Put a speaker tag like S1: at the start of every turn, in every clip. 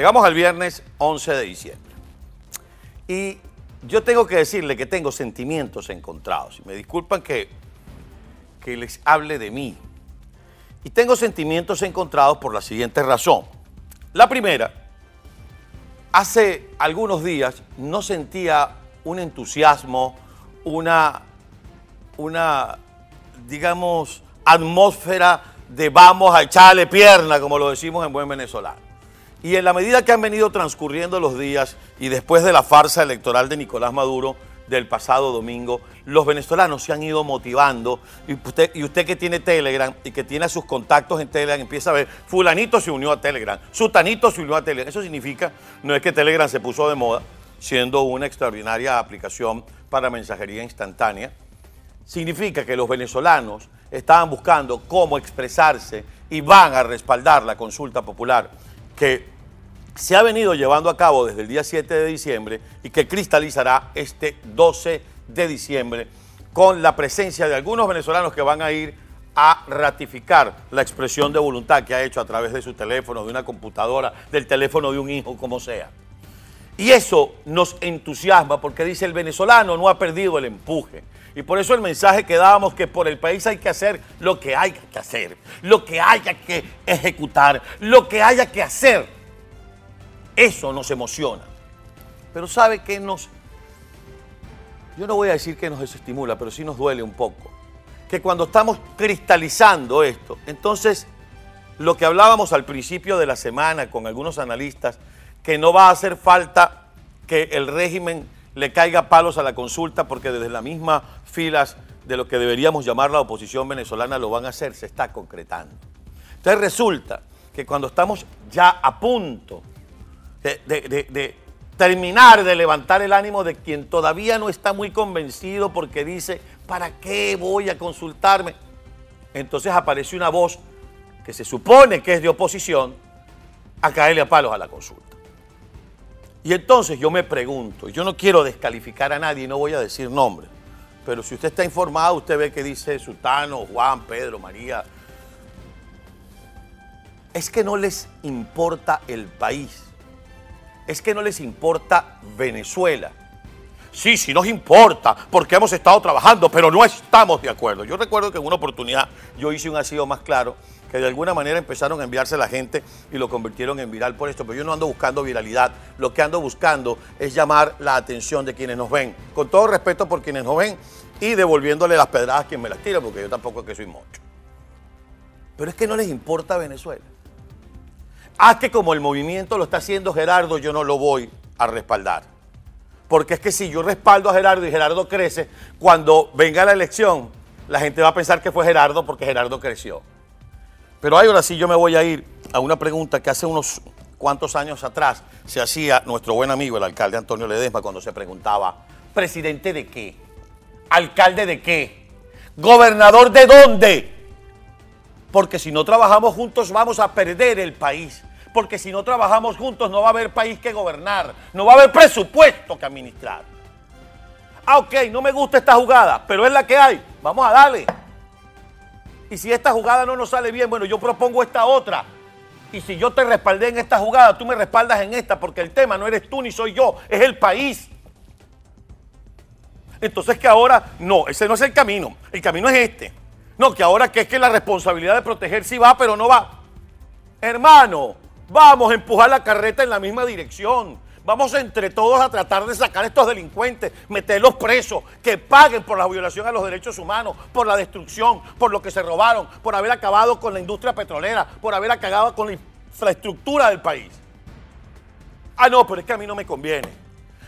S1: Llegamos al viernes 11 de diciembre. Y yo tengo que decirle que tengo sentimientos encontrados. Y me disculpan que, que les hable de mí. Y tengo sentimientos encontrados por la siguiente razón. La primera, hace algunos días no sentía un entusiasmo, una, una digamos, atmósfera de vamos a echarle pierna, como lo decimos en buen venezolano. Y en la medida que han venido transcurriendo los días y después de la farsa electoral de Nicolás Maduro del pasado domingo, los venezolanos se han ido motivando. Y usted, y usted que tiene Telegram y que tiene sus contactos en Telegram empieza a ver, fulanito se unió a Telegram, sutanito se unió a Telegram. Eso significa, no es que Telegram se puso de moda, siendo una extraordinaria aplicación para mensajería instantánea, significa que los venezolanos estaban buscando cómo expresarse y van a respaldar la consulta popular que se ha venido llevando a cabo desde el día 7 de diciembre y que cristalizará este 12 de diciembre con la presencia de algunos venezolanos que van a ir a ratificar la expresión de voluntad que ha hecho a través de su teléfono, de una computadora, del teléfono de un hijo, como sea. Y eso nos entusiasma porque dice el venezolano no ha perdido el empuje. Y por eso el mensaje que dábamos que por el país hay que hacer lo que hay que hacer, lo que haya que ejecutar, lo que haya que hacer. Eso nos emociona. Pero ¿sabe qué nos... Yo no voy a decir que nos desestimula, pero sí nos duele un poco. Que cuando estamos cristalizando esto, entonces lo que hablábamos al principio de la semana con algunos analistas, que no va a hacer falta que el régimen le caiga palos a la consulta porque desde las mismas filas de lo que deberíamos llamar la oposición venezolana lo van a hacer, se está concretando. Entonces resulta que cuando estamos ya a punto de, de, terminar de levantar el ánimo de quien todavía no está muy convencido porque dice, ¿para qué voy a consultarme? Entonces aparece una voz que se supone que es de oposición a caerle a palos a la consulta. Y entonces yo me pregunto, yo no quiero descalificar a nadie, no voy a decir nombre, pero si usted está informado, usted ve que dice Sultano, Juan, Pedro, María. Es que no les importa el país, es que no les importa Venezuela. Sí, sí nos importa, porque hemos estado trabajando, pero no estamos de acuerdo. Yo recuerdo que en una oportunidad yo hice un asilo más claro que de alguna manera empezaron a enviarse la gente y lo convirtieron en viral por esto. Pero yo no ando buscando viralidad, lo que ando buscando es llamar la atención de quienes nos ven, con todo respeto por quienes nos ven y devolviéndole las pedradas a quien me las tira, porque yo tampoco es que soy mocho. Pero es que no les importa Venezuela. Ah, que como el movimiento lo está haciendo Gerardo, yo no lo voy a respaldar. Porque es que si yo respaldo a Gerardo y Gerardo crece, cuando venga la elección, la gente va a pensar que fue Gerardo porque Gerardo creció. Pero ahora sí yo me voy a ir a una pregunta que hace unos cuantos años atrás se hacía nuestro buen amigo, el alcalde Antonio Ledesma, cuando se preguntaba, ¿presidente de qué? ¿Alcalde de qué? ¿Gobernador de dónde? Porque si no trabajamos juntos vamos a perder el país. Porque si no trabajamos juntos no va a haber país que gobernar, no va a haber presupuesto que administrar. Ah, ok, no me gusta esta jugada, pero es la que hay. Vamos a darle. Y si esta jugada no nos sale bien, bueno, yo propongo esta otra. Y si yo te respaldé en esta jugada, tú me respaldas en esta, porque el tema no eres tú ni soy yo, es el país. Entonces que ahora, no, ese no es el camino, el camino es este. No, que ahora que es que la responsabilidad de proteger sí va, pero no va. Hermano, vamos a empujar la carreta en la misma dirección. Vamos entre todos a tratar de sacar a estos delincuentes, meterlos presos, que paguen por la violación a los derechos humanos, por la destrucción, por lo que se robaron, por haber acabado con la industria petrolera, por haber acabado con la infraestructura del país. Ah, no, pero es que a mí no me conviene.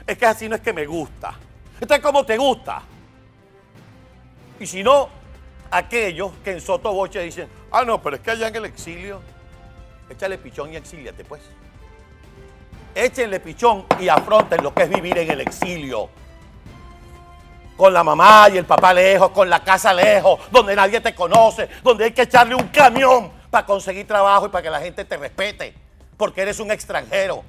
S1: Es que así no es que me gusta. Esto es como te gusta. Y si no, aquellos que en Soto Boche dicen, ah, no, pero es que allá en el exilio, échale pichón y exíliate, pues échenle pichón y afronten lo que es vivir en el exilio. Con la mamá y el papá lejos, con la casa lejos, donde nadie te conoce, donde hay que echarle un camión para conseguir trabajo y para que la gente te respete, porque eres un extranjero.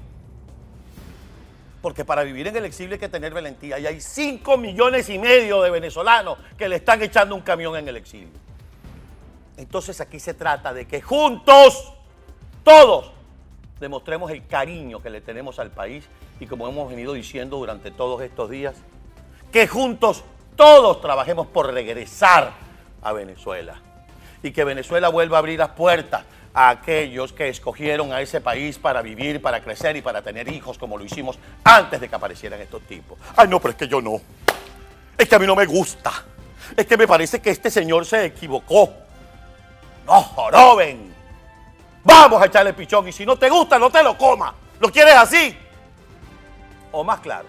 S1: Porque para vivir en el exilio hay que tener valentía. Y hay 5 millones y medio de venezolanos que le están echando un camión en el exilio. Entonces aquí se trata de que juntos, todos, demostremos el cariño que le tenemos al país y como hemos venido diciendo durante todos estos días, que juntos todos trabajemos por regresar a Venezuela y que Venezuela vuelva a abrir las puertas a aquellos que escogieron a ese país para vivir, para crecer y para tener hijos como lo hicimos antes de que aparecieran estos tipos. Ay, no, pero es que yo no. Es que a mí no me gusta. Es que me parece que este señor se equivocó. No joroben. Vamos a echarle pichón y si no te gusta, no te lo comas. ¿Lo quieres así? O más claro.